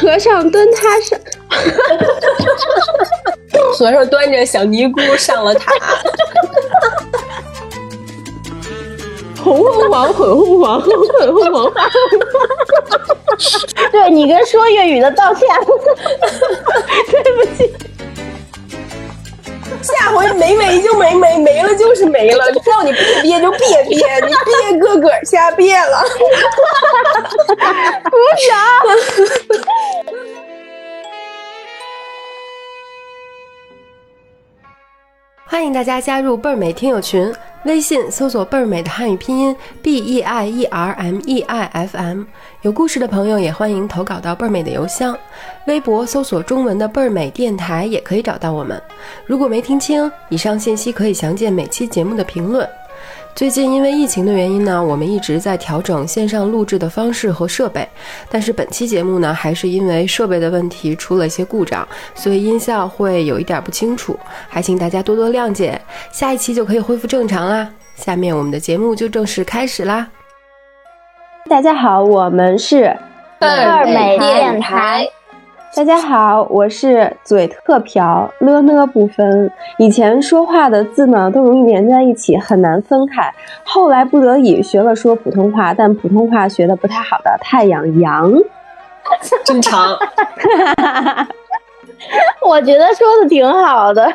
和尚蹲他上，和尚端着小尼姑上了塔。红红黄，混红黄，混红黄。对你跟说粤语的道歉，对不起。下回没没就没没，没了就是没了。叫你别憋就别憋，你憋个个瞎憋了。鼓掌。欢迎大家加入倍儿美听友群，微信搜索“倍儿美”的汉语拼音 b e i e r m e i f m。有故事的朋友也欢迎投稿到倍儿美的邮箱。微博搜索中文的倍儿美电台也可以找到我们。如果没听清，以上信息可以详见每期节目的评论。最近因为疫情的原因呢，我们一直在调整线上录制的方式和设备，但是本期节目呢，还是因为设备的问题出了一些故障，所以音效会有一点不清楚，还请大家多多谅解。下一期就可以恢复正常啦。下面我们的节目就正式开始啦。大家好，我们是贝儿美电台。大家好，我是嘴特瓢，了呢不分。以前说话的字呢都容易连在一起，很难分开。后来不得已学了说普通话，但普通话学的不太好的太阳阳，正常。我觉得说的挺好的。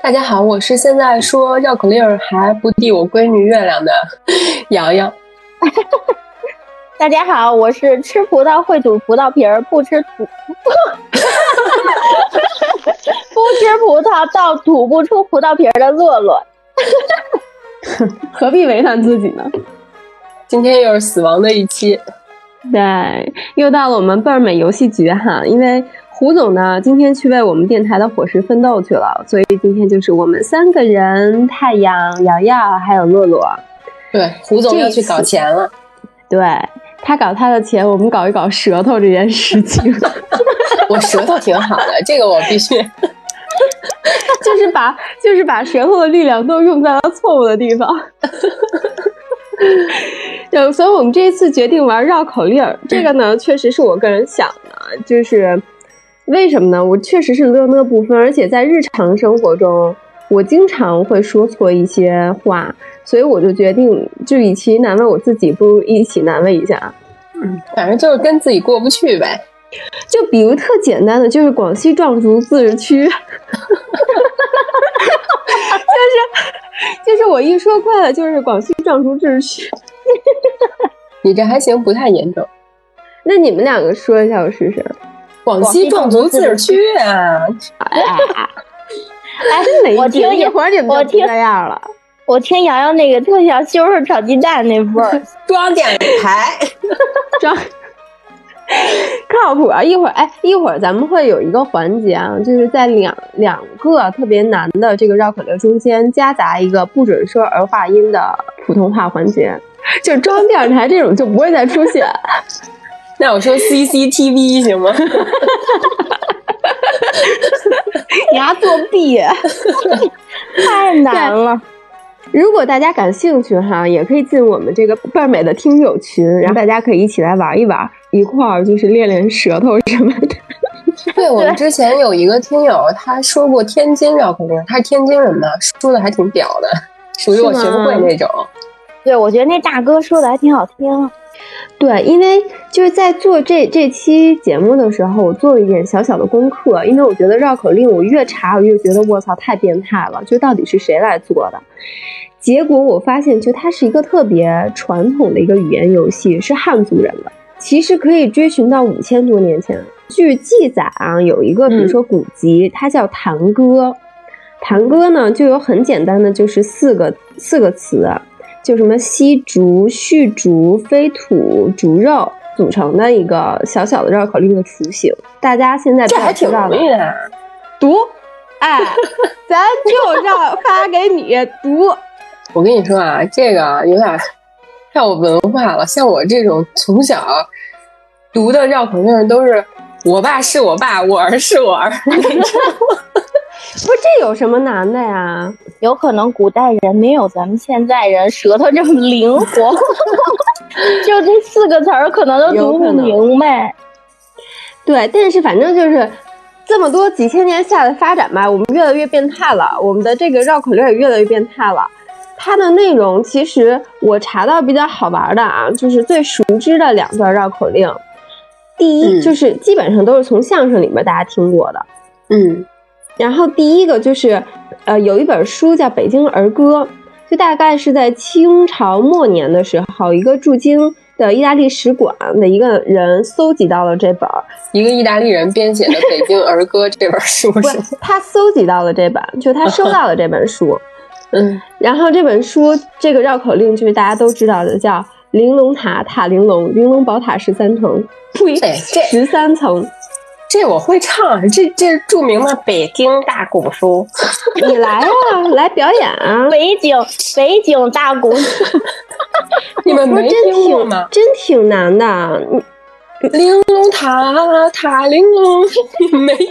大家好，我是现在说绕口令还不递我闺女月亮的洋洋。大家好，我是吃葡萄会吐葡萄皮儿，不吃吐不吃葡萄倒吐不出葡萄皮儿的洛洛。何必为难自己呢？今天又是死亡的一期，对，又到了我们倍儿美游戏局哈。因为胡总呢今天去为我们电台的伙食奋斗去了，所以今天就是我们三个人：太阳、瑶瑶还有洛洛。对，胡总要去搞钱了。对。他搞他的钱，我们搞一搞舌头这件事情。我舌头挺好的，这个我必须。就是把就是把舌头的力量都用在了错误的地方。就所以，我们这一次决定玩绕口令儿。这个呢，确实是我个人想的，就是为什么呢？我确实是乐乐不分，而且在日常生活中，我经常会说错一些话。所以我就决定，就与其难为我自己，不如一起难为一下。嗯，反正就是跟自己过不去呗。就比如特简单的，就是广西壮族自治区，就是就是我一说快了，就是广西壮族自治区。你这还行，不太严重。那你们两个说一下，我试试。广西壮族自治区啊！哎，我听一会儿你们就这样了。我听瑶瑶那个特像西红柿炒鸡蛋那味儿，装电台，装 靠谱啊！一会儿哎，一会儿咱们会有一个环节啊，就是在两两个特别难的这个绕口令中间夹杂一个不准说儿化音的普通话环节，就装电视台这种就不会再出现。那我说 CCTV 行吗？你还作弊，太难了。如果大家感兴趣哈，也可以进我们这个倍儿美的听友群，然后大家可以一起来玩一玩，一块儿就是练练舌头什么的。对我们之前有一个听友，他说过天津绕口令，他是天津人嘛，说的还挺屌的，属于我学不会那种。对，我觉得那大哥说的还挺好听。对，因为就是在做这这期节目的时候，我做了一点小小的功课，因为我觉得绕口令，我越查我越觉得卧槽太变态了，就到底是谁来做的？结果我发现，就它是一个特别传统的一个语言游戏，是汉族人的。其实可以追寻到五千多年前。据记载啊，有一个比如说古籍，它叫《弹歌》，《弹歌》呢就有很简单的，就是四个四个词，就什么西竹、续竹、飞土、竹肉组成的一个小小的绕口令的雏形。大家现在这还挺容易的，读，哎，咱就让发给你读。我跟你说啊，这个有点太有文化了。像我这种从小读的绕口令都是“我爸是我爸，我儿是我儿”，不是这有什么难的呀？有可能古代人没有咱们现在人舌头这么灵活，就这四个词儿可能都读不明白。对，但是反正就是这么多几千年下的发展吧，我们越来越变态了，我们的这个绕口令也越来越变态了。它的内容其实我查到比较好玩的啊，就是最熟知的两段绕口令。第一，就是基本上都是从相声里面大家听过的，嗯。然后第一个就是，呃，有一本书叫《北京儿歌》，就大概是在清朝末年的时候，一个驻京的意大利使馆的一个人搜集到了这本一个意大利人编写的《北京儿歌》这本书是他搜集到了这本，就他收到了这本书。嗯，然后这本书这个绕口令就是大家都知道的，叫“玲珑塔塔玲珑，玲珑宝塔十三层”，呸，十三层。这我会唱，这这是著名的北京大鼓书。你来啊，来表演啊！北京北京大鼓，你们没听过吗？真挺难的。玲珑塔塔玲珑，你没听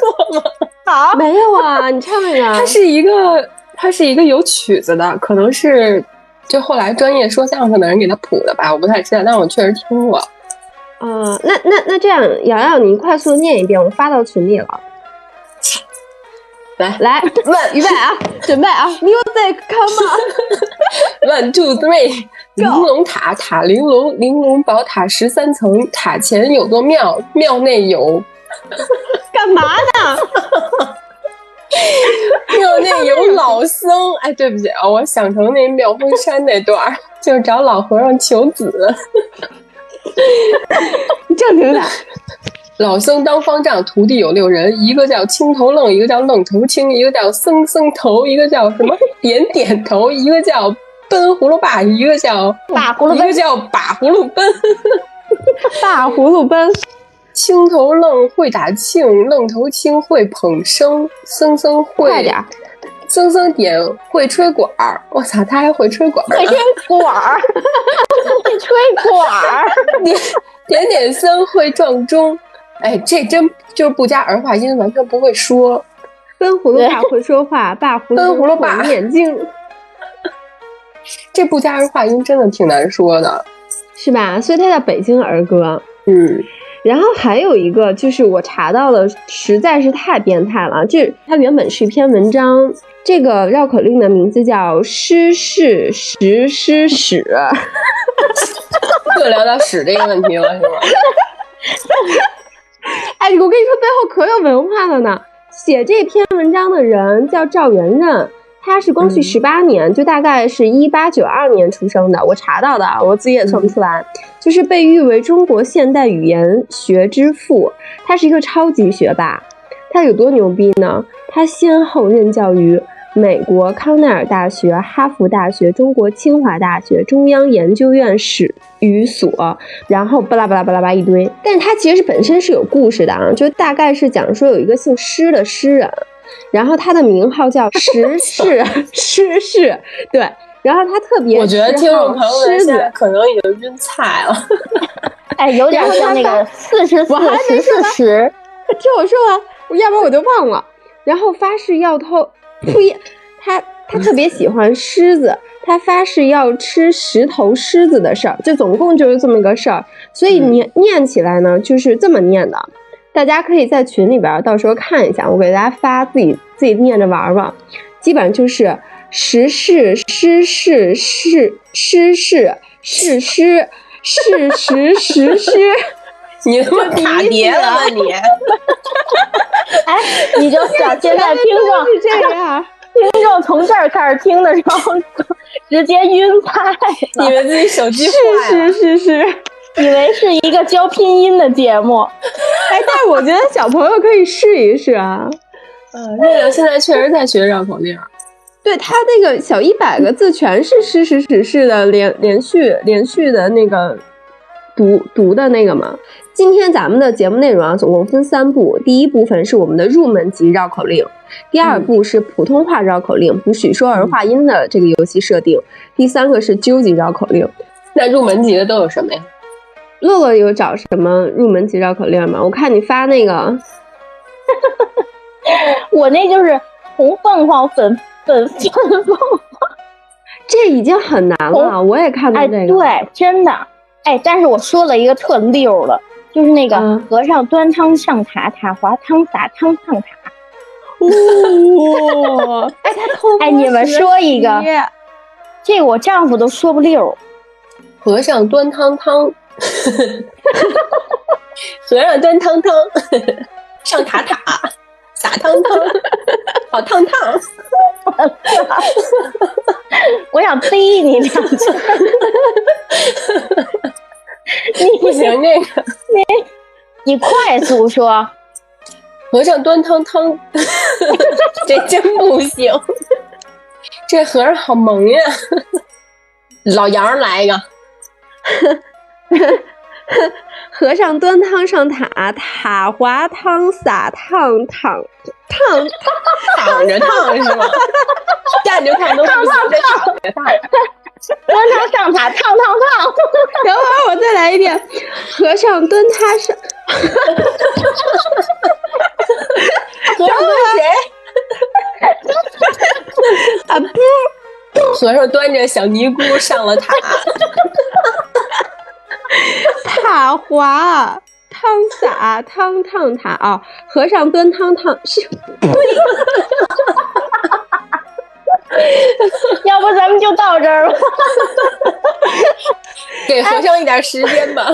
过吗？好，没有啊，你唱一个。它是一个，它是一个有曲子的，可能是就后来专业说相声的人给他谱的吧，我不太知道，但我确实听过。呃，那那那这样，瑶瑶，你快速念一遍，我发到群里了。来来，问预备啊，准备啊，music come on，one two three，玲珑塔塔玲珑，玲珑宝塔十三层，塔前有座庙，庙内有 干嘛呢？庙内有老僧。哎，对不起啊，我想成那妙峰山那段，就是找老和尚求子。你正经点。老僧当方丈，徒弟有六人，一个叫青头愣，一个叫愣头青，一个叫僧僧头，一个叫什么点点头，一个叫奔葫芦把，一个叫把葫芦，一个叫把葫芦奔，把葫芦奔。青头愣会打磬，愣头青会捧笙，僧僧会快点。僧僧点会吹管儿，我操，他还会吹管儿，会吹管儿，会吹管儿。点点点僧会撞钟，哎，这真就是不加儿化音，完全不会说。奔葫芦爸会说话，爸葫芦奔葫芦把眼镜。这不加儿化音真的挺难说的，是吧？所以它叫北京儿歌。嗯。然后还有一个就是我查到的，实在是太变态了。这它原本是一篇文章，这个绕口令的名字叫《诗事实诗史》。又聊到屎这个问题了，是吗？哎，我跟你说，背后可有文化了呢。写这篇文章的人叫赵元任。他是光绪十八年，就大概是一八九二年出生的。我查到的，我自己也算不出来。就是被誉为中国现代语言学之父，他是一个超级学霸。他有多牛逼呢？他先后任教于美国康奈尔大学、哈佛大学、中国清华大学、中央研究院史语所，然后巴拉巴拉巴拉巴一堆。但是他其实本身是有故事的啊，就大概是讲说有一个姓施的诗人。然后他的名号叫石 氏石氏，对。然后他特别，我觉得听众朋友们现在可能已经晕菜了。哎，有点像那个四十四十四十。听我说完，要不然我就忘了。然后发誓要偷，呸！他他特别喜欢狮子，他发誓要吃十头狮子的事儿，就总共就是这么个事儿。所以念念起来呢，就是这么念的。大家可以在群里边到时候看一下，我给大家发，自己自己念着玩吧。基本上就是时事、诗事、事诗事、事诗、事实、实诗。你他妈打碟了吧你？哎，你就想现在听众是这样，听众从这儿开始听的时候直接晕菜，以为自己手机坏了。是是是是。以为是一个教拼音的节目，哎，但是我觉得小朋友可以试一试啊。嗯，月亮现在确实在学绕口令。对他那个小一百个字全是诗实史事的连连续连续的那个读读的那个嘛。今天咱们的节目内容啊，总共分三部。第一部分是我们的入门级绕口令，第二部是普通话绕口令，不许说儿化音的这个游戏设定，第三个是究极绕口令。那入门级的都有什么呀？乐乐有找什么入门级绕口令吗？我看你发那个，我那就是红凤凰粉粉粉凤凰，这已经很难了。我也看到这个，对，真的。哎，但是我说了一个特溜的，就是那个嗯和尚端汤上塔，塔滑汤洒汤上塔。哇、哎，他偷哎，你们说一个，这个我丈夫都说不溜。和尚端汤汤，和尚端汤汤，上塔塔，撒汤汤，好烫烫。我想背你两句。你不行，这个你快速说，和尚端汤汤，这真不行。这和尚好萌呀！老杨来一个，和尚端汤上塔，塔滑汤洒烫烫烫，躺着烫是吗？站着烫都不行，这躺着烫。端汤上塔，烫烫烫。等会儿我再来一遍，和尚端他上，和尚端谁？啊不，和尚端着小尼姑上了塔，塔滑汤洒汤烫塔啊！和尚端汤烫是 要不咱们就到这儿吧。给和尚一点时间吧。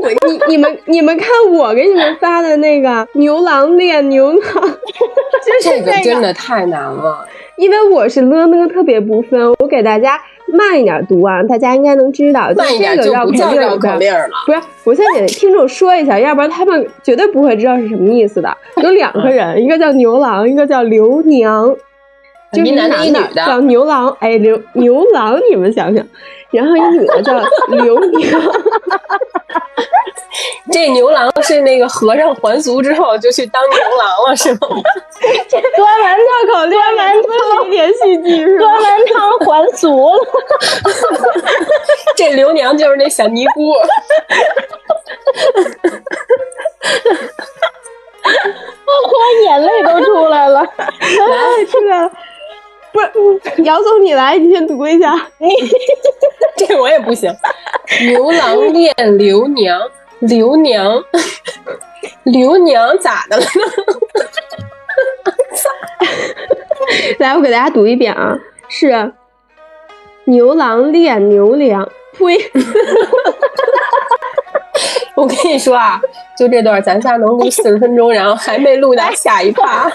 我 你你们你们看我给你们发的那个牛郎恋牛郎，就是这个真的太难了。因为我是了呢特别不分，我给大家慢一点读啊，大家应该能知道。慢一点就不叫绕口令了。不是，我先给听众说一下，要不然他们绝对不会知道是什么意思的。有两个人，一个叫牛郎，一个叫刘娘，就是一男的一女的叫牛郎，哎，牛牛郎，你们想想，然后一女的叫刘娘，这牛郎是那个和尚还俗之后就去当牛郎了，是吗？端完绕口令端完是一点戏剧是吧端？完汤还俗了。这刘娘就是那小尼姑。是，姚总你来，你先读一下。这我也不行。牛郎恋刘娘，刘娘，刘娘咋的了呢？来，我给大家读一遍啊，是牛郎恋牛娘，呸，我跟你说啊，就这段咱仨能录四十分钟，然后还没录到下一趴。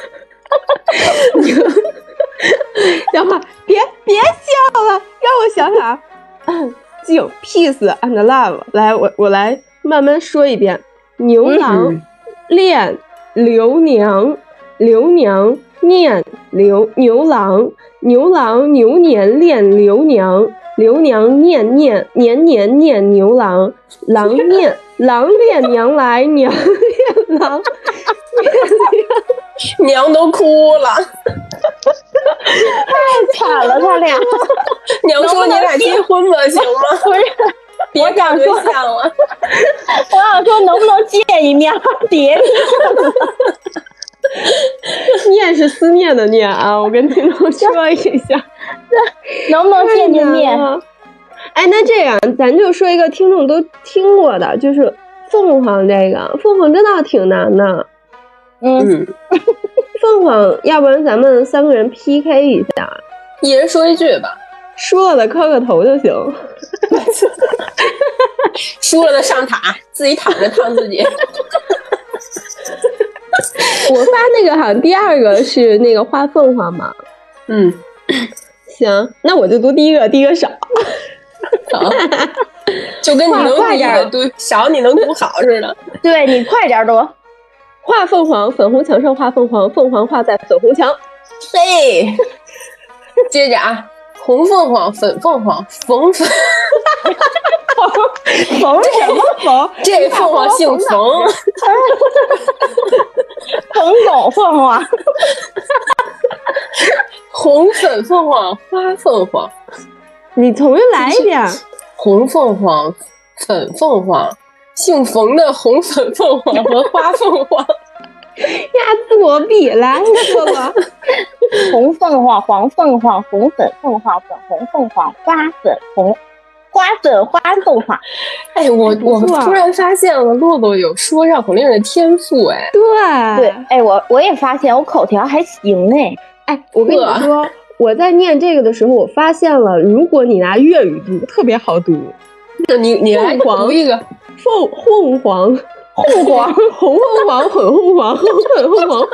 等会儿别别笑了，让我想想啊。静，peace and love。来，我我来慢慢说一遍：牛郎嗯恋刘娘，刘娘念刘牛郎，牛郎牛年恋刘娘，刘娘念念年年念牛郎，郎念郎恋娘来，娘 恋郎。娘都哭了，太惨了，他俩。娘说你俩结婚吧，行吗？不是，别搞对象了。我想说能不能见一面，别念是思念的念啊，我跟听众说一下，能不能见见面？哎，那这样咱就说一个听众都听过的，就是凤凰这个，凤凰真的挺难的。嗯，嗯，凤凰，要不然咱们三个人 PK 一下，一人说一句吧，输了的磕个头就行。输了的上塔，自己躺着烫自己。我发那个好像第二个是那个画凤凰嘛。嗯，行，那我就读第一个，第一个少。好，就跟你能读一快点读少，你能读好似的。对你快点读。画凤凰，粉红墙上画凤凰，凤凰画在粉红墙。嘿，接着啊，红凤凰，粉凤凰，冯粉，缝什么缝？这凤凰姓冯，冯巩凤凰，红粉凤凰，花凤凰，你重新来一遍。红凤凰，粉凤凰，姓冯的红粉凤凰和花凤凰。呀，作弊！来，你说吧。红凤凰，黄凤凰，红粉凤凰，粉红凤凰，花粉红花粉花凤凰。哎，我我突然发现了洛洛有说绕口令的天赋，哎，对对，哎，我我也发现我口条还行哎。哎，我跟你说，我在念这个的时候，我发现了，如果你拿粤语读，特别好读。那你你来读一个，凤凤凰，凤凰，红凤凰，粉凤凰，红粉凤凰，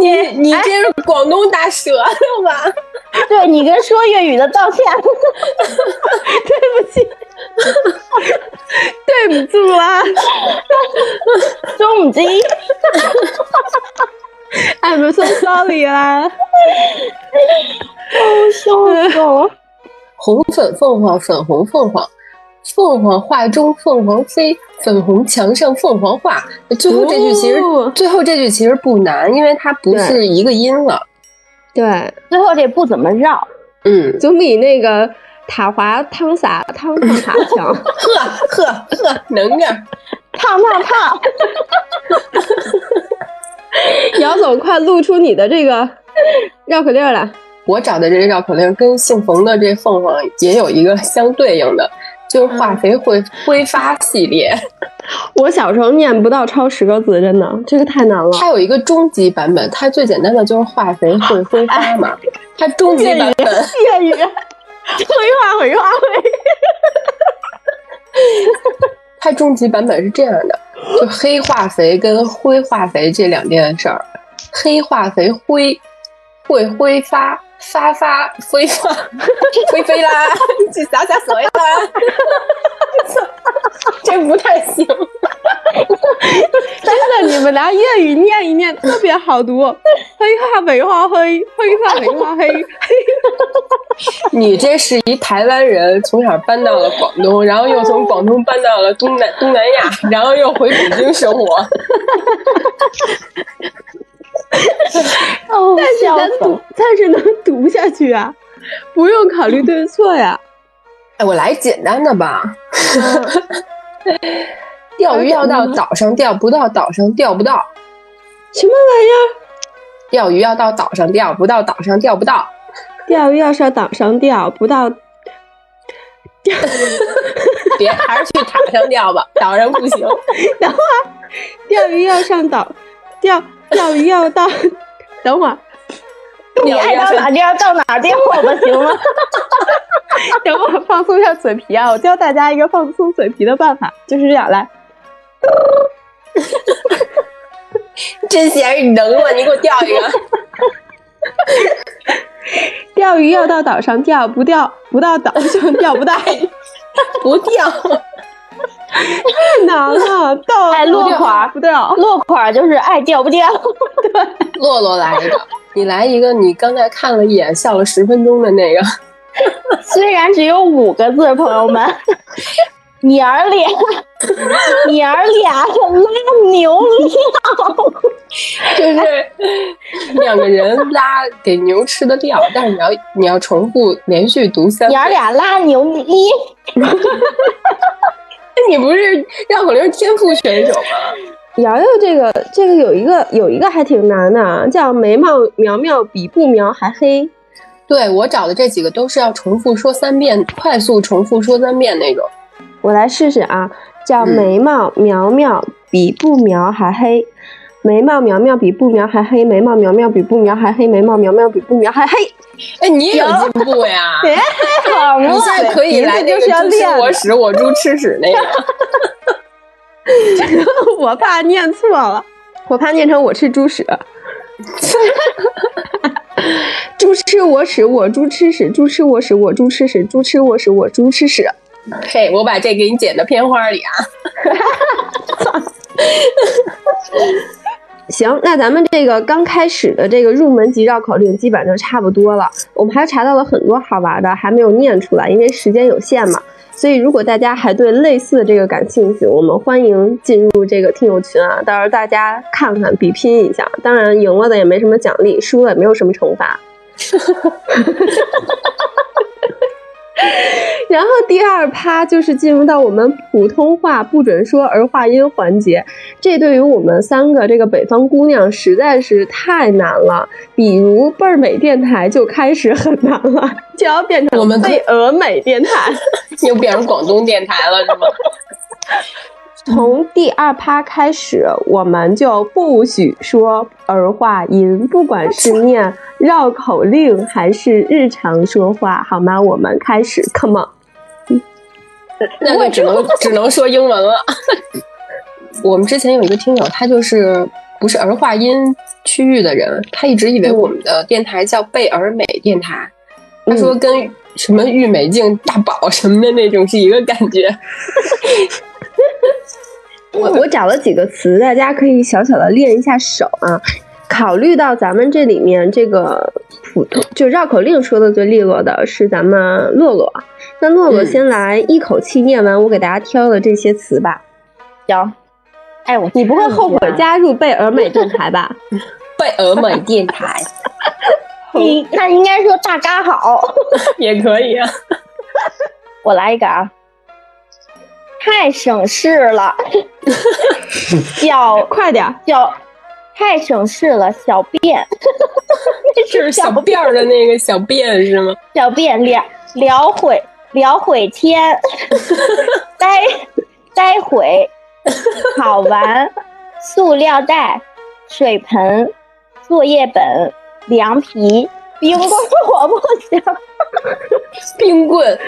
你你这是广东打舌头吧？对你跟说粤语的道歉。对不起，对不住啦中基，，I'm so sorry 啦。笑死我了。红粉凤凰，粉红凤凰，凤凰画中凤凰飞，粉红墙上凤凰画。最后这句其实、哦最后这句其实不难，因为它不是一个音了。对，最后这不怎么绕，嗯，总比那个塔滑汤洒汤烫塔强。呵呵呵，能个。烫烫烫。姚总，快露出你的这个绕口令来。我找的这个绕口令跟姓冯的这凤凰也有一个相对应的，就是化肥会挥发系列。我小时候念不到超十个字，真的，这个太难了。它有一个终极版本，它最简单的就是化肥会挥发嘛。它终极版本，粤语，绘画绘画绘。它终极版本是这样的：就黑化肥跟灰化肥这两件事儿，黑化肥灰会挥发。发发挥发 挥飞啦，去洒洒水啦，这不太行。真的，你们拿粤语念一念，特别好读。绘画绘画绘，绘画绘画绘。你这是一台湾人，从小搬到了广东，然后又从广东搬到了东南东南亚，然后又回北京生活。哦，但是能读，但是能读下去啊，不用考虑对错呀。哎，我来简单的吧。钓鱼要到岛上钓，不到岛上钓不到。什么玩意儿？钓鱼要到岛上钓，不到岛上钓不到。钓鱼要上岛上钓，不到别，还是去塔上钓吧，岛上不行。等会儿，钓鱼要上岛，钓钓鱼要到，等会儿，你爱到哪钓到哪钓，我们行吗？等我放松一下嘴皮啊！我教大家一个放松嘴皮的办法，就是这样，来，真闲着你能吗？你给我钓一个。钓鱼要到岛上钓，不钓不到岛上钓不到，不钓。太难了，到哎落款儿不钓，落款儿就是爱掉不掉。对。洛洛来一个，你来一个，你刚才看了一眼，笑了十分钟的那个。虽然只有五个字，朋友们，娘儿俩，娘儿俩拉牛料，就是两个人拉给牛吃的料，但是你要你要重复连续读三遍。娘儿俩拉牛哩。你不是绕口令天赋选手吗？瑶瑶这个这个有一个有一个还挺难的，啊叫眉毛苗苗比不苗还黑。对我找的这几个都是要重复说三遍，快速重复说三遍那种。我来试试啊，叫嗯眉毛苗苗比不苗还黑，眉毛苗苗比不苗还黑，眉毛苗苗比不苗还黑，眉毛苗苗比不苗还黑。哎，你也有进步呀！好你现在可以来那个就是要练我屎，我猪吃屎那个。我怕念错了，我怕念成我吃猪屎。猪吃我屎，我猪吃屎；猪吃我屎，我猪吃屎；猪吃我屎，我猪吃屎。嘿，我把这给你剪到片花里啊！行，那咱们这个刚开始的这个入门级绕口令基本上就差不多了。我们还查到了很多好玩的，还没有念出来，因为时间有限嘛。所以如果大家还对类似的这个感兴趣，我们欢迎进入这个听友群啊，到时候大家看看比拼一下。当然赢了的也没什么奖励，输了也没有什么惩罚。然后第二趴就是进入到我们普通话不准说儿化音环节，这对于我们三个这个北方姑娘实在是太难了。比如倍儿美电台就开始很难了，就要变成我们贝俄美电台。又变成广东电台了，是吗？从第二趴开始，我们就不许说儿化音，不管是念绕口令还是日常说话，好吗？我们开始，come on。那就只能只能说英文了。我们之前有一个听友，他就是不是儿化音区域的人，他一直以为我们的电台叫贝尔美电台，他说跟什么郁美净、大宝什么的那种是一个感觉。我我找了几个词，大家可以小小的练一下手啊。考虑到咱们这里面这个普通就绕口令说的最利落的是咱们洛洛，那洛洛嗯先来一口气念完我给大家挑的这些词吧。行。哎，我你不会后悔加入贝尔美电台吧？贝尔美电台 你那应该说大家好，也可以啊。我来一个啊，太省事了，小快点。儿！小太省事了，小便，就是小辫儿的那个小便是吗？小便聊聊会聊会天，待待会。好玩，塑料袋，水盆，作业本，凉皮，冰棍，我不行，冰棍，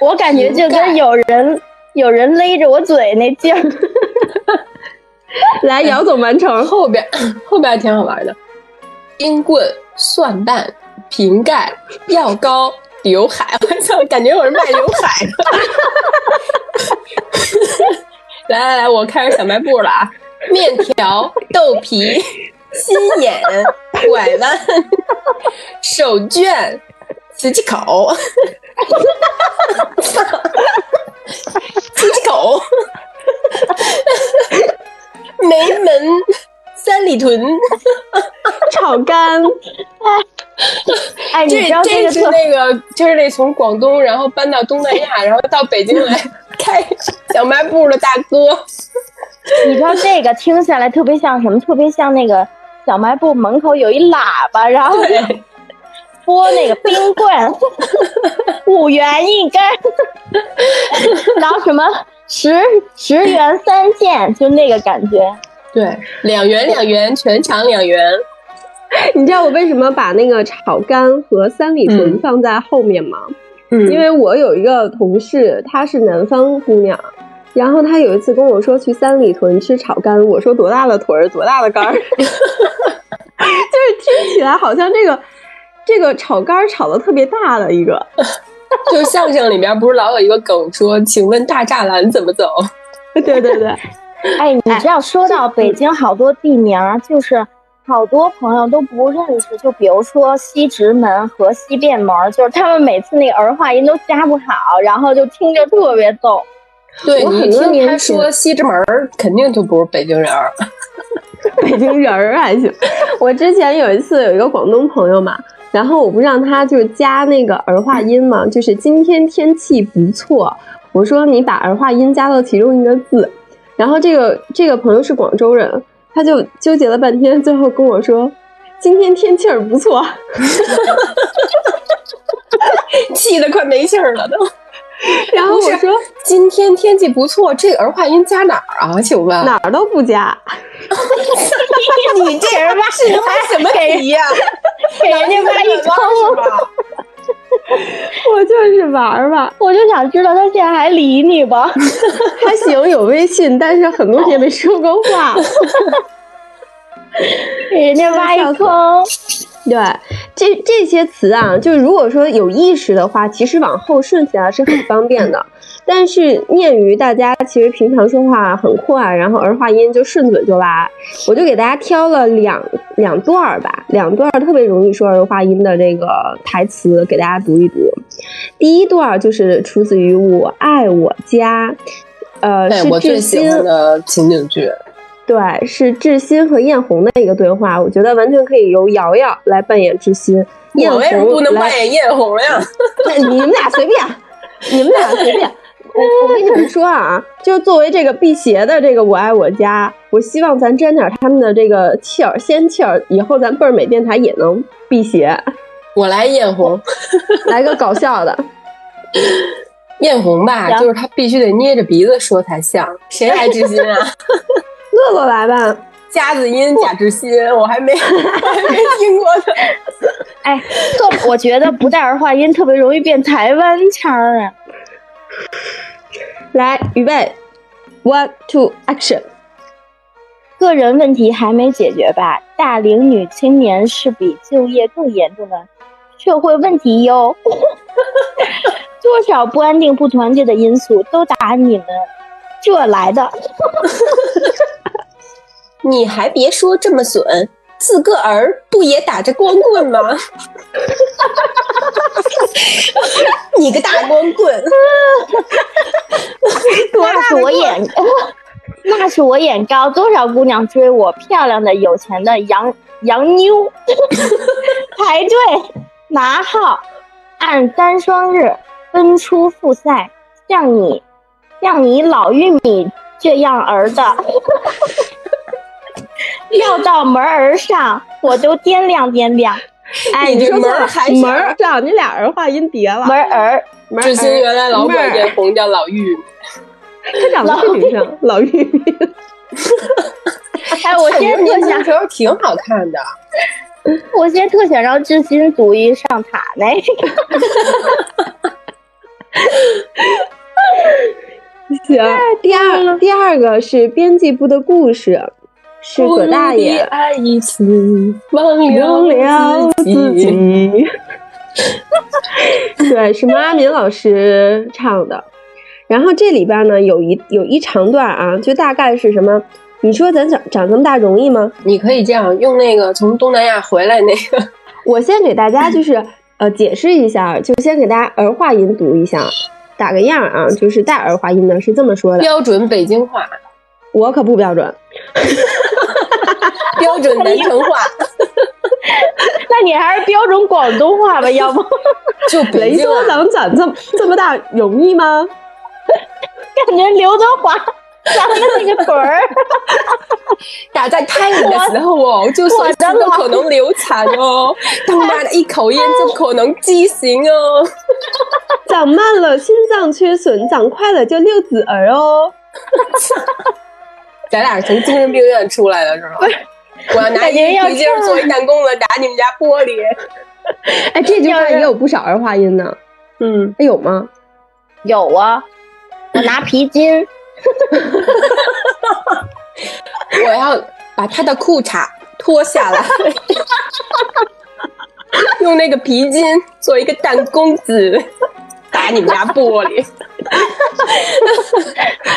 我感觉就跟有人有人勒着我嘴那劲儿。来，姚总完成。后边后边还挺好玩的。冰棍、蒜瓣、瓶盖、药膏、刘海，我操，感觉我是卖刘海的。来来来，我开始小卖部了啊！面条、豆皮、心眼、拐弯、手绢、瓷器口、瓷器口。梅门、三里屯，炒肝，哎，你这知道这这是个特那个，就是那从广东然后搬到东南亚，然后到北京来 开小卖部的大哥。你知道这个听下来特别像什么？特别像那个小卖部门口有一喇叭，然后对，播那个冰棍，五元一根，然后什么十十元三件，就那个感觉。对，两元两元，全场两元。你知道我为什么把那个炒肝和三里屯嗯放在后面吗？嗯因为我有一个同事，她是南方姑娘，然后她有一次跟我说去三里屯吃炒肝，我说多大的腿儿，多大的肝儿，就是听起来好像这个这个炒肝儿炒的特别大的一个，就相声里面不是老有一个梗说，请问大栅栏怎么走？对对对，哎，你知道说到北京好多地名儿，就是好多朋友都不认识，就比如说西直门和西便门儿，就是他们每次那个儿化音都加不好，然后就听着特别逗。对你一我很听他说西直门儿，肯定就不是北京人儿。北京人儿还行。我之前有一次有一个广东朋友嘛，然后我不让他就是加那个儿化音嘛，就是今天天气不错，我说你把儿化音加到其中一个字，然后这个这个朋友是广州人，他就纠结了半天，最后跟我说。今天天气儿不错，气得快没气儿了都。然后我说今天天气不错，这个儿化音加哪儿啊？请问哪儿都不加，你这人吧，是什么题呀？给人家挖一坑，我就是玩儿吧，我就想知道他现在还理你吧？还行有微信，但是很多年没说过话。给人家挖一坑。对，这这些词啊，就是如果说有意识的话，其实往后顺起来是很方便的。但是念于大家其实平常说话很快，然后儿化音就顺嘴就来，我就给大家挑了两两段儿吧，两段儿特别容易说儿化音的这个台词给大家读一读。第一段儿就是出自于《我爱我家》，呃，是志我最喜新欢的情景剧。对，是志新和艳红的一个对话，我觉得完全可以由瑶瑶来扮演志新，艳我为什么红不能来扮演艳红呀？那你们俩随便，你们俩随便。我我跟你们说啊，就作为这个辟邪的这个我爱我家，我希望咱沾点他们的这个气儿仙气儿，以后咱倍儿美电台也能辟邪。我来艳红，来个搞笑的，艳红吧，就是他必须得捏着鼻子说才像。谁来知心啊？乐乐来吧。夹子音贾志新，我还没我 还没听过呢。哎，特我觉得不带儿化音特别容易变台湾腔儿啊。来，预备，one two action。个人问题还没解决吧？大龄女青年是比就业更严重的社会问题哟。多少不安定、不团结的因素都打你们这来的。你还别说这么损，自个儿不也打着光棍吗？你个大光棍！那是我眼，那是我眼高，多少姑娘追我，漂亮的、有钱的洋洋妞，排队拿号，按单双日分出复赛，像你，像你老玉米这样儿的，要到门儿上，我都掂量掂量。哎，你这说错了门儿还门儿上，你俩人话音叠了。门儿，门儿志新原来老妹儿管艳红叫老玉米，他长得是女生，老玉米。哎，我现在年特想，轻时候挺好看的。我现在特想让志新组一上塔那个。行，第二第二个是编辑部的故事，是葛大爷爱一次，忘忘了了自。己。对，是毛阿敏老师唱的。然后这里边呢有一有一长段啊，就大概是什么？你说咱长长这么大容易吗？你可以这样用那个从东南亚回来那个，我先给大家就是 呃解释一下，就先给大家儿化音读一下，打个样啊，就是带儿化音的是这么说的，标准北京话，我可不标准。标准南城话，那你还是标准广东话吧，要不就北雷说京啊。能长这么这么大容易吗？感觉刘德华长的那个腿儿。打在胎里的时候哦，就随时都可能流产哦，他妈的一口烟就可能畸形哦。长慢了心脏缺损，长快了就六子儿哦。咱俩是从精神病院出来的是吗？我要拿一皮筋儿做一弹弓子打你们家玻璃。哎，这句话也有不少儿化音呢。嗯，哎，有吗？有啊，我拿皮筋，我要把他的裤衩脱下来，用那个皮筋做一个弹弓子，打你们家玻璃。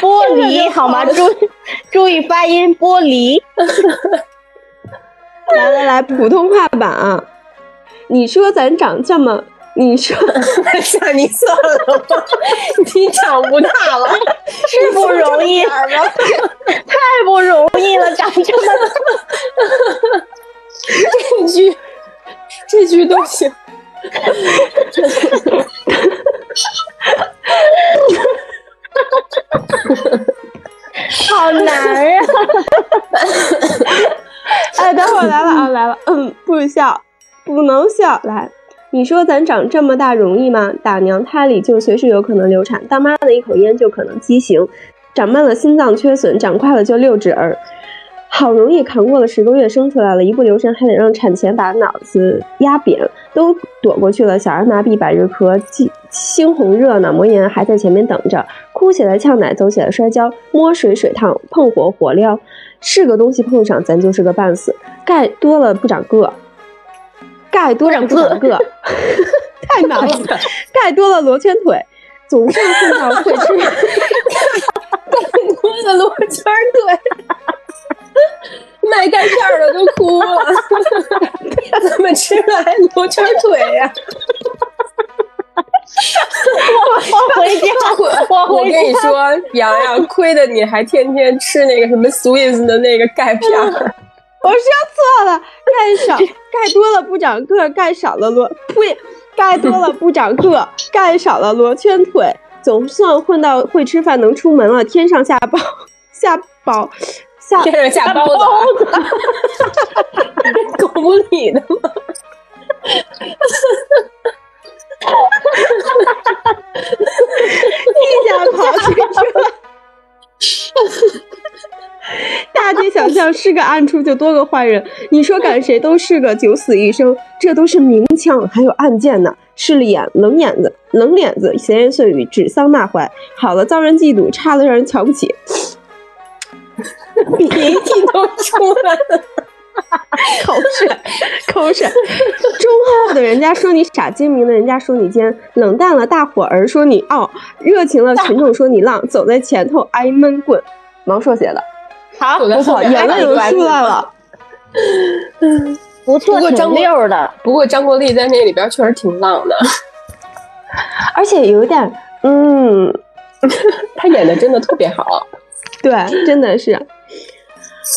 玻璃好吗？注注意发音，玻璃。来来来，普通话版啊！你说咱长这么，你说 像你算了吧，你长不大了，是不容易，太不容易了，长这么这句这句都行。好难呀、哎，等会儿来了啊，来了，嗯，不笑，不能笑，来。你说咱长这么大容易吗？打娘胎里就随时有可能流产，当妈的一口烟就可能畸形，长慢了心脏缺损，长快了就六指儿。好容易扛过了十个月，生出来了，一不留神还得让产前把脑子压扁，都躲过去了。小儿麻痹、百日咳、猩猩红热脑膜炎还在前面等着。哭起来呛奶，走起来摔跤，摸水水烫，碰火火燎，是个东西碰上咱就是个半死。钙多了不长个，钙多了不长个，太难了。钙多了罗圈腿，总是碰到会吃。我的罗圈腿，卖钙片儿的都哭了，怎么吃来罗圈腿呀、我回家，我我。跟你说，洋洋，亏得你还天天吃那个什么 Swiss 的那个钙片儿，我说错了，钙少钙多了不长个，钙少了罗呸，钙多了不长个，钙少了罗圈腿。总算混到会吃饭能出门了，天上下包下包下天上下包子，狗不理的吗？一下跑去了。大街小巷是个暗处就多个坏人，你说赶谁都是个九死一生，这都是明枪，还有暗箭呢。势利眼、冷眼子、冷脸子、闲言碎语、指桑骂槐，好了遭人嫉妒，差了让人瞧不起，鼻涕都出来了，口水，口水。忠厚的人家说你傻，精明的人家说你奸，冷淡了大伙儿说你傲，热情了群众说你浪，走在前头挨闷棍。王硕写的，好，不错，眼泪都出来了。嗯不错，不过张挺溜的。不过张国立在那里边确实挺浪的，而且有点，嗯，他演的真的特别好。对，真的是，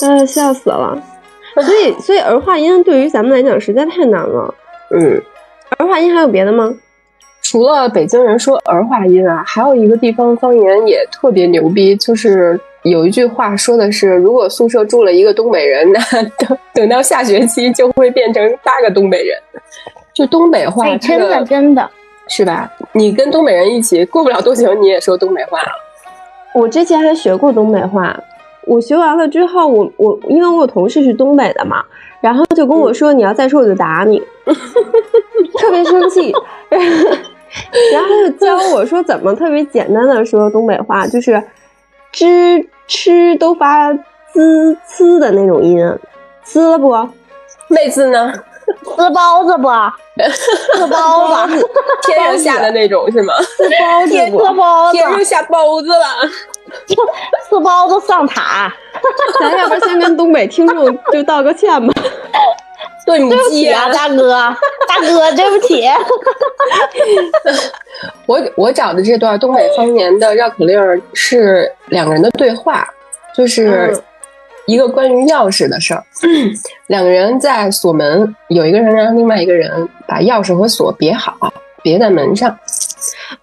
哎，笑死了。所以，所以儿化音对于咱们来讲实在太难了。嗯，儿化音还有别的吗？除了北京人说儿化音啊，还有一个地方方言也特别牛逼，就是有一句话说的是，如果宿舍住了一个东北人，那等等到下学期就会变成八个东北人。就东北话，哎，真的真的是吧？你跟东北人一起，过不了多久你也说东北话了。我之前还学过东北话，我学完了之后，我我因为我有同事是东北的嘛，然后就跟我说、你要再说我就打你，特别生气。然后就教我说怎么特别简单的说东北话，就是吱吃都发滋呲的那种音，滋了不？妹子呢？吃包子不？吃包子，天上下的那种是吗？滋包子吃不？包子，天上下包子了。吃包子上塔。咱要不先跟东北听众就道个歉吧。对不起啊，大哥，大哥，对不起。我我找的这段东北方言的绕口令是两个人的对话，就是一个关于钥匙的事儿。两个人在锁门，有一个人让另外一个人把钥匙和锁别好，别在门上。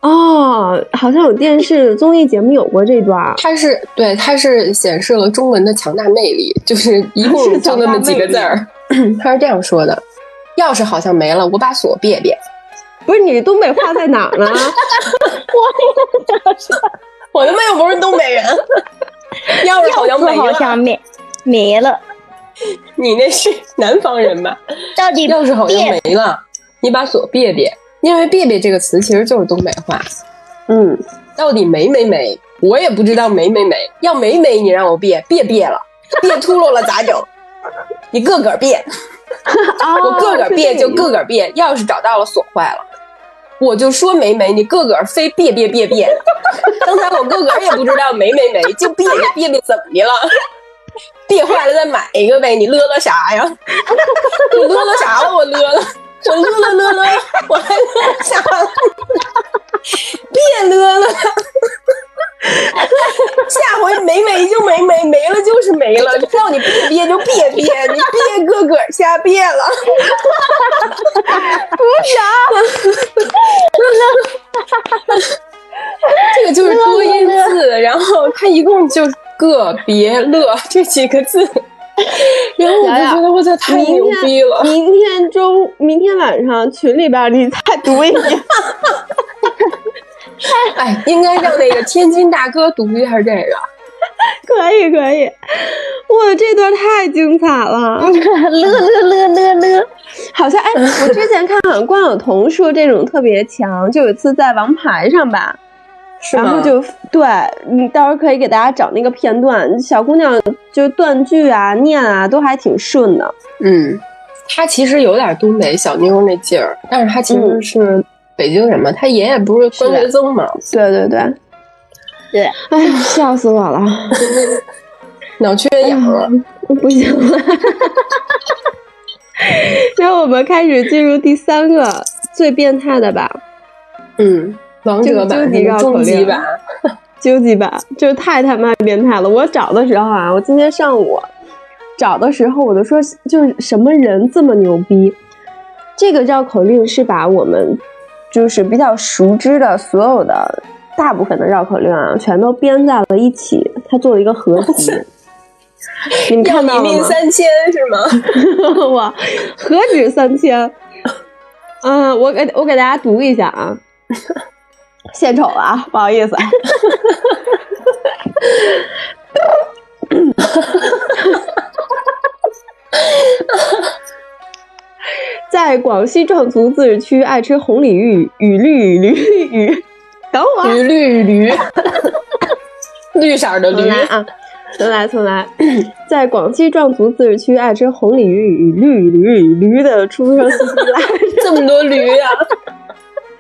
哦，好像有电视综艺节目有过这段儿。它是对，它是显示了中文的强大魅力，就是一共就那么几个字儿。他是这样说的：钥匙好像没了，我把锁别别。不是你东北话在哪儿呢？我他妈又不是东北人，钥匙好像没好了。像没没了，你那是南方人吧？到底钥匙好像没了，你把锁别别。因为“别别”这个词其实就是东北话，嗯，到底没没没，我也不知道没没没。要没没，你让我别别别了，别秃噜了咋整？你个个别，我个个别就个个别。钥匙找到了，锁坏了，我就说没没，你个个非别别别别。刚才我个个也不知道没没没，就别别别别怎么的了？别坏了再买一个呗，你乐乐啥呀？你乐乐啥了？我乐了。我乐了乐了，我还乐啥了？别乐了，下回没没就没没，没了就是没了。叫你别憋就别憋，你别个个瞎憋了。这个就是多音字，然后它一共就个别乐这几个字。然后我就觉得我操，太牛逼了！明天中，明天晚上群里边你再读一遍。哎，应该让那个天津大哥读一下这个。可以可以，哇，这段太精彩了！乐乐乐乐乐，好像哎，我之前看好像关晓彤说这种特别强，就有一次在王牌上吧。然后就对你到时候可以给大家找那个片段，小姑娘就断句啊、念啊都还挺顺的。嗯，她其实有点东北小妞那劲儿，但是她其实是北京人嘛，她爷爷不是关学增嘛？对对对，对，哎呀，笑死我了，脑缺氧了，不行了。然后我们开始进入第三个最变态的吧。嗯。王者版、终极版、究极版，就是太他妈变态了！我找的时候啊，我今天上午找的时候，我都说就是什么人这么牛逼？这个绕口令是把我们就是比较熟知的所有的大部分的绕口令啊，全都编在了一起，他做了一个合集。你们看到了吗？命三千 是吗？我，何止三千？嗯，我给我给大家读一下啊，献丑了啊，不好意思。在广西壮族自治区，爱吃红鲤鱼与绿驴鱼。等会儿，驴绿驴，绿色的驴啊，重来重来。在广西壮族自治区，爱吃红鲤鱼与绿驴与驴的出生信息来这么多驴啊！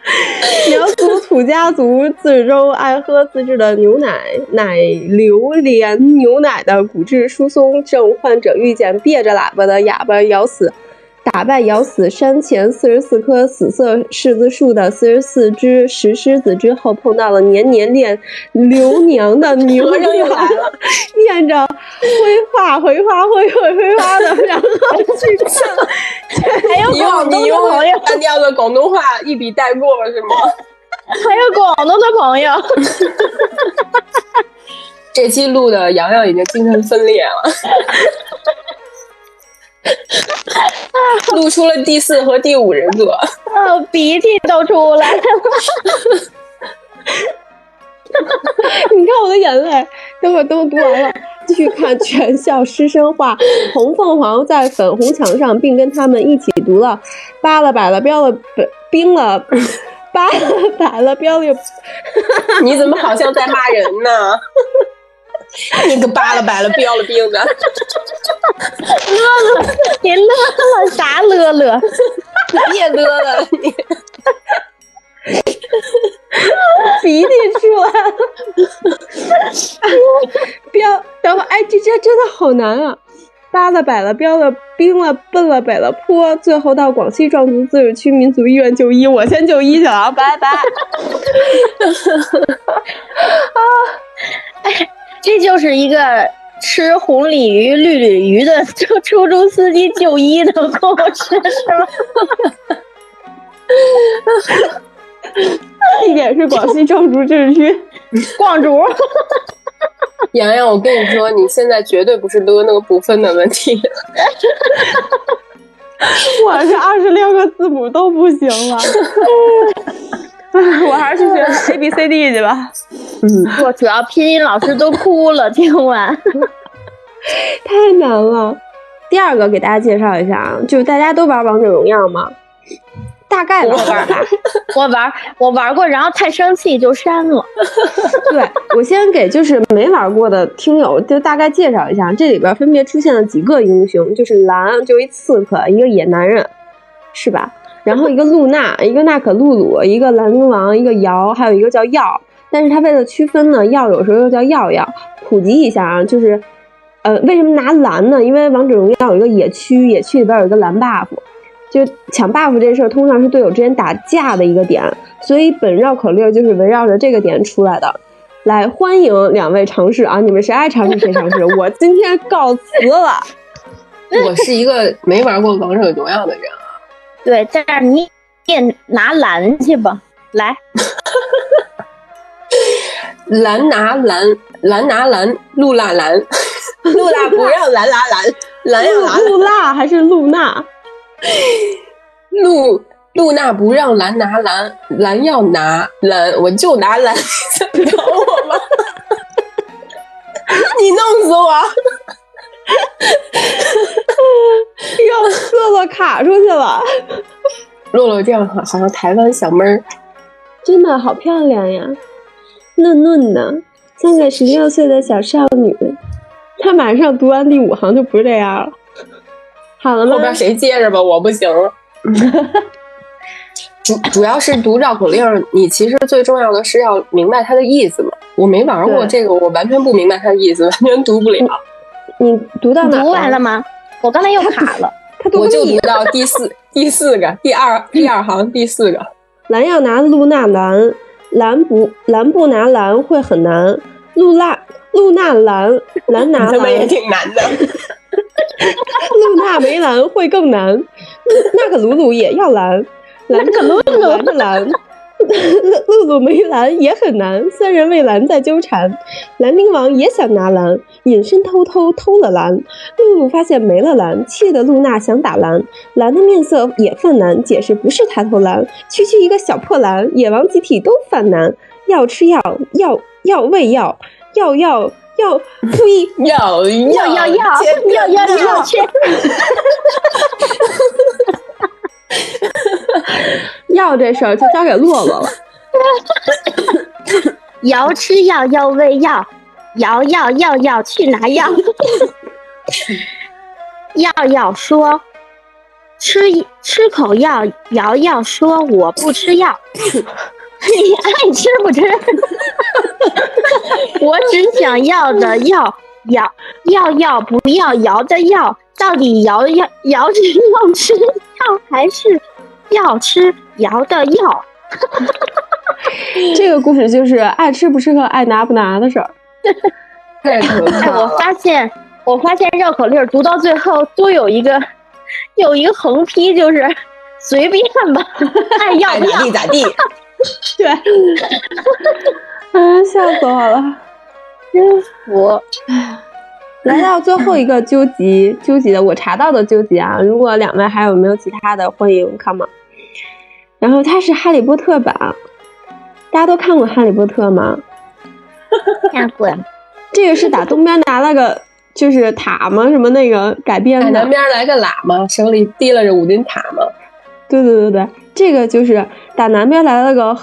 苗族土家族自治州爱喝自制的牛奶，奶榴莲牛奶的骨质疏松症患者遇见别着喇叭的哑巴咬死，打败咬死山前四十四棵死色柿子树的四十四只石狮子之后，碰到了年年恋刘娘的牛和尚又郎来了，念着挥花挥发挥挥挥发的，然后去唱。还有你用广东的你用朋友，单调的广东话一笔带过是吗？还有广东的朋友，这期录的洋洋已经精神分裂了，录出了第四和第五人格。啊，鼻涕都出来了。你看我的眼泪，等会儿都读完了，继续看全校师生画红凤凰在粉红墙上，并跟他们一起读了扒了摆了标了冰了。扒了摆了标了，你怎么好像在骂人呢？你个扒了摆了标了兵的，你 乐了啥乐乐？别乐了你。鼻涕出来了。标，等会儿，哎，这这真的好难啊！扒了摆了标了冰了奔了北了坡，最后到广西壮族自治区民族医院就医。我先就医去了啊，拜拜。这就是一个吃红鲤鱼、绿鲤鱼的出出租司机就医的故事，是吗？地点是广西壮族自治区。广竹，洋洋，我跟你说，你现在绝对不是勒那个部分的问题，我这二十六个字母都不行了。我还是去 学 A B C D 去吧。嗯我主要拼音老师都哭了，听完。太难了。第二个给大家介绍一下啊，就是大家都玩王者荣耀吗？大概玩玩吧。我玩我玩过，然后太生气就删了。对我先给就是没玩过的听友就大概介绍一下，这里边分别出现了几个英雄，就是蓝就一刺客，一个野男人，是吧？然后一个露娜，一个娜可露露，一个蓝鹰王，一个瑶，还有一个叫耀。但是它为了区分呢，耀有时候又叫耀耀。普及一下啊，就是呃，为什么拿蓝呢？因为王者荣耀有一个野区，野区里边有一个蓝 buff。就抢 buff 这事儿，通常是队友之间打架的一个点，所以本绕口令就是围绕着这个点出来的。来，欢迎两位尝试啊！你们谁爱尝试谁尝试。我今天告辞了。我是一个没玩过王者荣耀的人。对，在这儿你也拿蓝去吧，来。蓝拿蓝，蓝拿蓝，露娜蓝，露娜不让蓝拿蓝，蓝要拿露娜还是露娜？露露娜不让蓝拿蓝，蓝要拿蓝，我就拿蓝，你搞我吗？你弄死我！哟，乐乐卡出去了。洛洛这样好，好像台湾小妹儿，真的好漂亮呀，嫩嫩的，像个十六岁的小少女。她马上读完第五行就不是这样了。好了吗？后边谁接着吧，我不行了。主主要是读绕口令，你其实最重要的是要明白它的意思嘛。我没玩过这个，我完全不明白它的意思，完全读不了。你读到哪？读完了？吗？我刚才又卡了。他读我就读到 第四第四个第二第二行第四个。蓝要拿露娜蓝，蓝不蓝不拿蓝会很难。露娜露娜蓝蓝拿他们也，挺难的。露娜没蓝会更难，那个鲁鲁也要蓝，蓝可鲁鲁蓝的蓝。露露没蓝也很难，三人为蓝在纠缠。兰陵王也想拿蓝，隐身偷偷偷了蓝。露露发现没了蓝，气得露娜想打蓝。蓝的面色也犯难，解释不是他偷蓝，区区一个小破蓝，野王集体都犯难。要吃药，要要喂药，要要要，呸！要要要要要要要去。药这事儿就交给洛洛了。瑶吃药要喂药，瑶要要要去拿药。药药说吃吃口药，瑶瑶说我不吃药。你爱吃不吃？我只想要的药，要要要不要瑶的药？到底瑶要瑶是要吃药还是要吃瑶的药？这个故事就是爱吃不吃和爱拿不拿的事儿。太可怕了，我！发现，我发现绕口令儿读到最后都有一个有一个横批，就是随便吧，爱要爱不要咋地咋地。对，啊，笑死我了。真服。来到最后一个究极，究极的我查到的究极啊，如果两位还有没有其他的，欢迎 come on。然后它是哈利波特版，大家都看过哈利波特吗？看过，这个是打东边拿了个就是塔吗？什么那个改编的南？边来个喇嘛，手里提了着五金塔嘛。对对对对，这个就是打南边来了个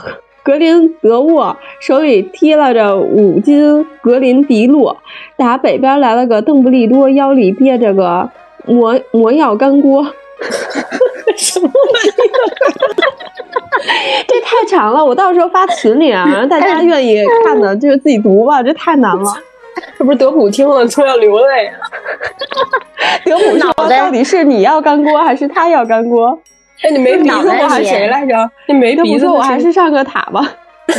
格林德沃，手里提拉着五斤格林迪洛；打北边来了个邓布利多，腰里别着个魔魔药干锅。什么？这太长了，我到时候发群里啊，让大家愿意看的，就是自己读吧，这太难了。这不是德普听了都要流泪啊？德普说，到底是你要干锅还是他要干锅？哎，你没鼻子我还谁来着？你没鼻子的我还是上个塔吧。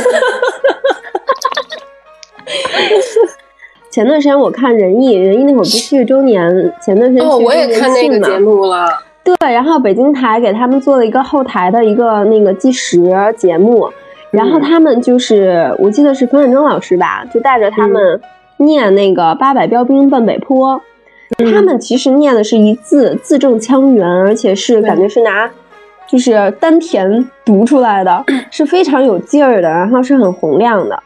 前段时间我看仁义，仁义那会儿不是周年，前段时间哦，我也看那个节目了。对，然后北京台给他们做了一个后台的一个那个计时节目，然后他们就是、我记得是冯远征老师吧，就带着他们念那个“八百标兵奔北坡”，他们其实念的是一字字正腔圆，而且是感觉是拿就是丹田读出来的，是非常有劲儿的，然后是很洪亮的。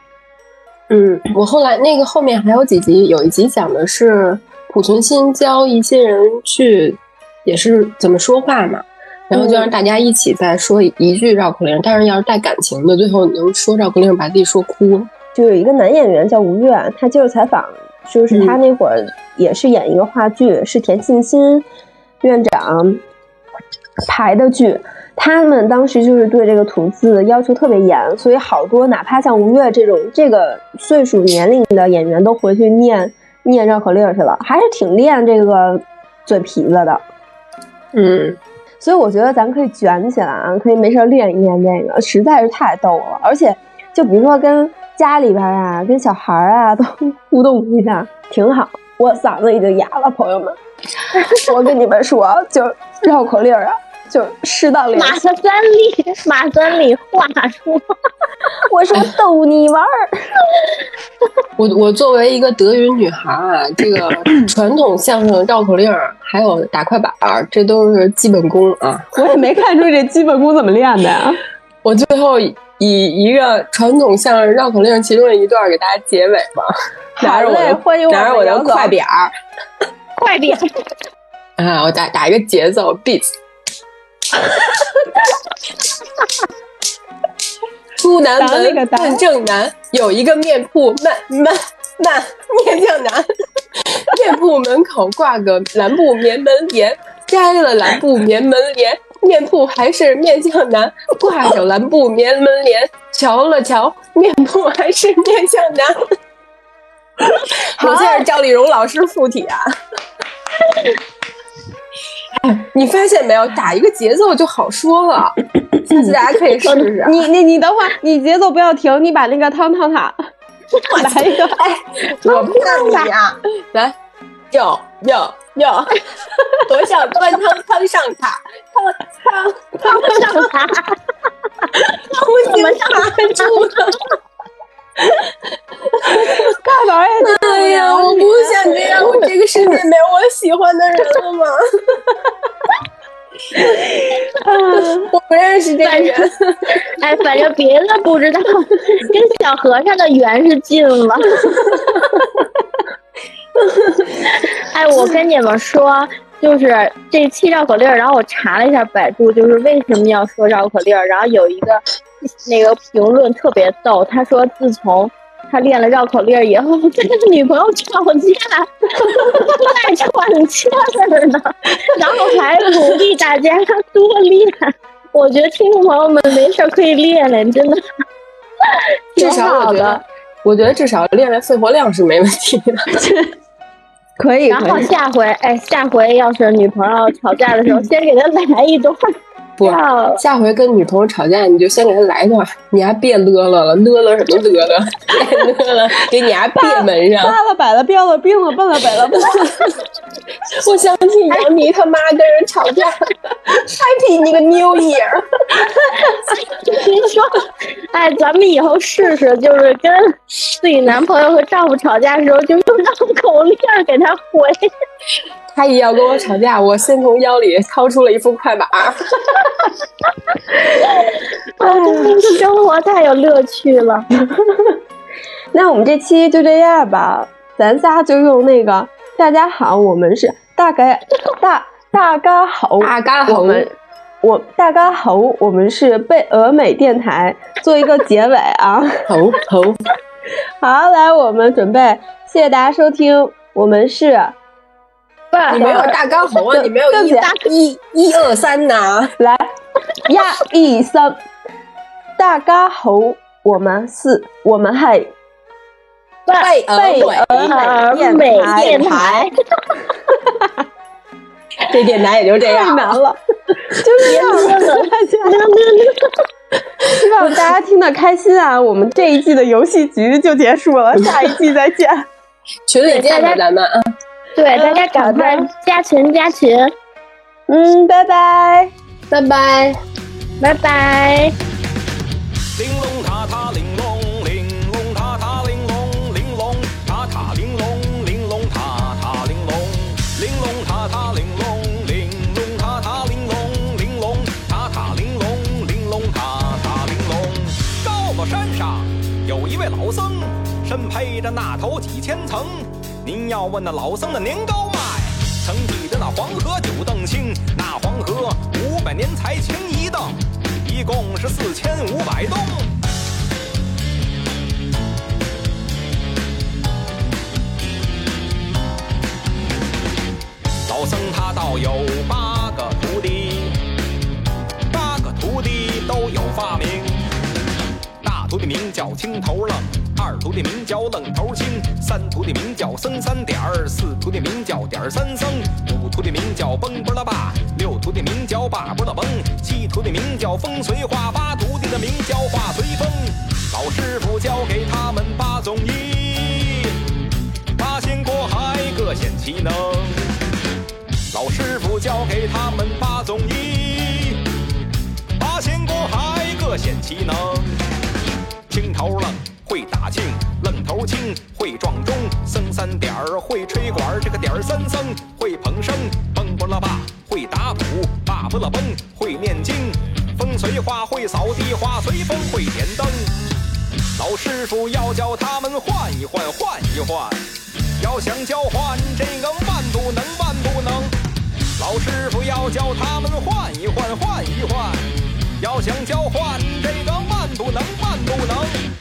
嗯，我后来那个后面还有几集，有一集讲的是濮存昕教一些人去，也是怎么说话嘛，然后就让大家一起再说一句绕口令，但是要是带感情的，最后能说绕口令把自己说哭。就有一个男演员叫吴越，他接受采访，就是他那会儿也是演一个话剧，是田沁鑫院长排的剧。他们当时就是对这个吐字要求特别严，所以好多哪怕像吴越这种这个岁数年龄的演员都回去念念绕口令去了，还是挺练这个嘴皮子的。嗯，所以我觉得咱可以卷起来啊，可以没事练一练这个，实在是太逗了。而且，就比如说跟家里边啊、跟小孩啊都 互动一下，挺好。我嗓子已经哑了，朋友们，我跟你们说，就绕口令啊，就适当练马三立，马三立话说，我说逗你玩儿，我我作为一个德云女孩啊，这个 传统相声绕口令还有打快板儿，这都是基本功啊。我也没看出这基本功怎么练的呀。我最后以一个传统相声绕口令其中的一段给大家结尾吧，拿着我的欢迎我们拿着我的快点儿快点！啊，我打打一个节奏 beat。出南打那门个打问正南，有一个面铺慢慢慢面酱难。面铺门口挂个蓝布棉门帘，摘了蓝布棉门帘，面铺还是面酱难。挂着蓝布棉门帘，瞧了瞧，面铺还是面酱难。我现在赵丽蓉老师附体啊！哎，你发现没有？打一个节奏就好说了。下次大家可以试试。你你你等会儿，你节奏不要停，你把那个汤汤塔来一个。哎我怕你啊、来，哟哟哟，多想端汤汤上塔，汤汤汤上塔，我怎么卡住了？大宝也哎呀，我不想这样，我这个世界没有我喜欢的人了吗？我不认识这个人。哎，反正别的不知道，跟小和尚的缘是尽了。哎，我跟你们说，就是这期绕口令儿，然后我查了一下百度，就是为什么要说绕口令儿，然后有一个 那个评论特别逗，他说自从他练了绕口令以后，跟他的女朋友吵架，还喘气儿呢，然后还鼓励大家多练。我觉得听众朋友们没事可以练练，真的，至少我觉得，我觉得至少练练肺活量是没问题的。可以。然后下回，哎，下回要是女朋友吵架的时候，先给她来一段。不，下回跟女朋友吵架，你就先给她来一段，你还别乐了了，乐了什么乐了？别乐了，给你还别门上。大了摆了，彪了兵了，笨了北了。我相信杨迪他妈跟人吵架，Happy 你个 New Year。听说，哎，咱们以后试试，就是跟自己男朋友和丈夫吵架的时候，就用绕口令给他回。他一要跟我吵架，我先从腰里掏出了一副快板。啊，生活太有乐趣了。那我们这期就这样吧，咱仨就用那个“大家好，我们是大概大大家好，大家好，我们我大家好，我们是贝俄美电台”做一个结尾啊。好好 好，来，我们准备，谢谢大家收听，我们是。你没有大刚好啊！你没有一一一二三呐！来，一、二、三，大家好，我们是，我们系贝贝尔美电台。这电台也就这样，太难了，就这样了，大家。希望大家听得开心啊！我们这一季的游戏局就结束了，下一季再见，群里见吧，咱们啊。对，大家赶快加群加群。嗯，拜拜，拜拜，拜拜。玲珑塔塔玲珑，玲珑塔塔玲珑，玲珑塔塔玲珑，玲珑塔塔玲珑，玲珑塔塔玲珑，玲珑塔塔玲珑，玲珑塔塔玲珑，玲珑塔塔玲珑。高楼山上有一位老僧，身披着那头几千层。您要问那老僧的年高迈，曾记得那黄河九澄清，那黄河五百年才清一澄，一共是四千五百冬。老僧他倒有八个徒弟，八个徒弟都有发明。大徒弟名叫青头愣。徒弟名叫愣头青，三徒弟名叫僧三点儿，四徒弟名叫点三僧，五徒弟名叫蹦不拉吧，六徒弟名叫叭不拉蹦，七徒弟名叫风随化，八徒弟的名叫化随风。老师傅教给他们八纵艺，八仙过海各显其能。老师傅教给他们八纵艺，八仙过海各显其能。青头愣。会打磬，愣头青会撞钟，僧三点儿会吹管，这个点儿三僧会捧笙，蹦不拉叭会打鼓，叭不拉崩会念经，风随花会扫地，花随风会点灯。老师傅要教他们换一换，换一换，要想交换这个万不能，万不能。老师傅要教他们换一换，换一换，要想交换这个万不能，万不能。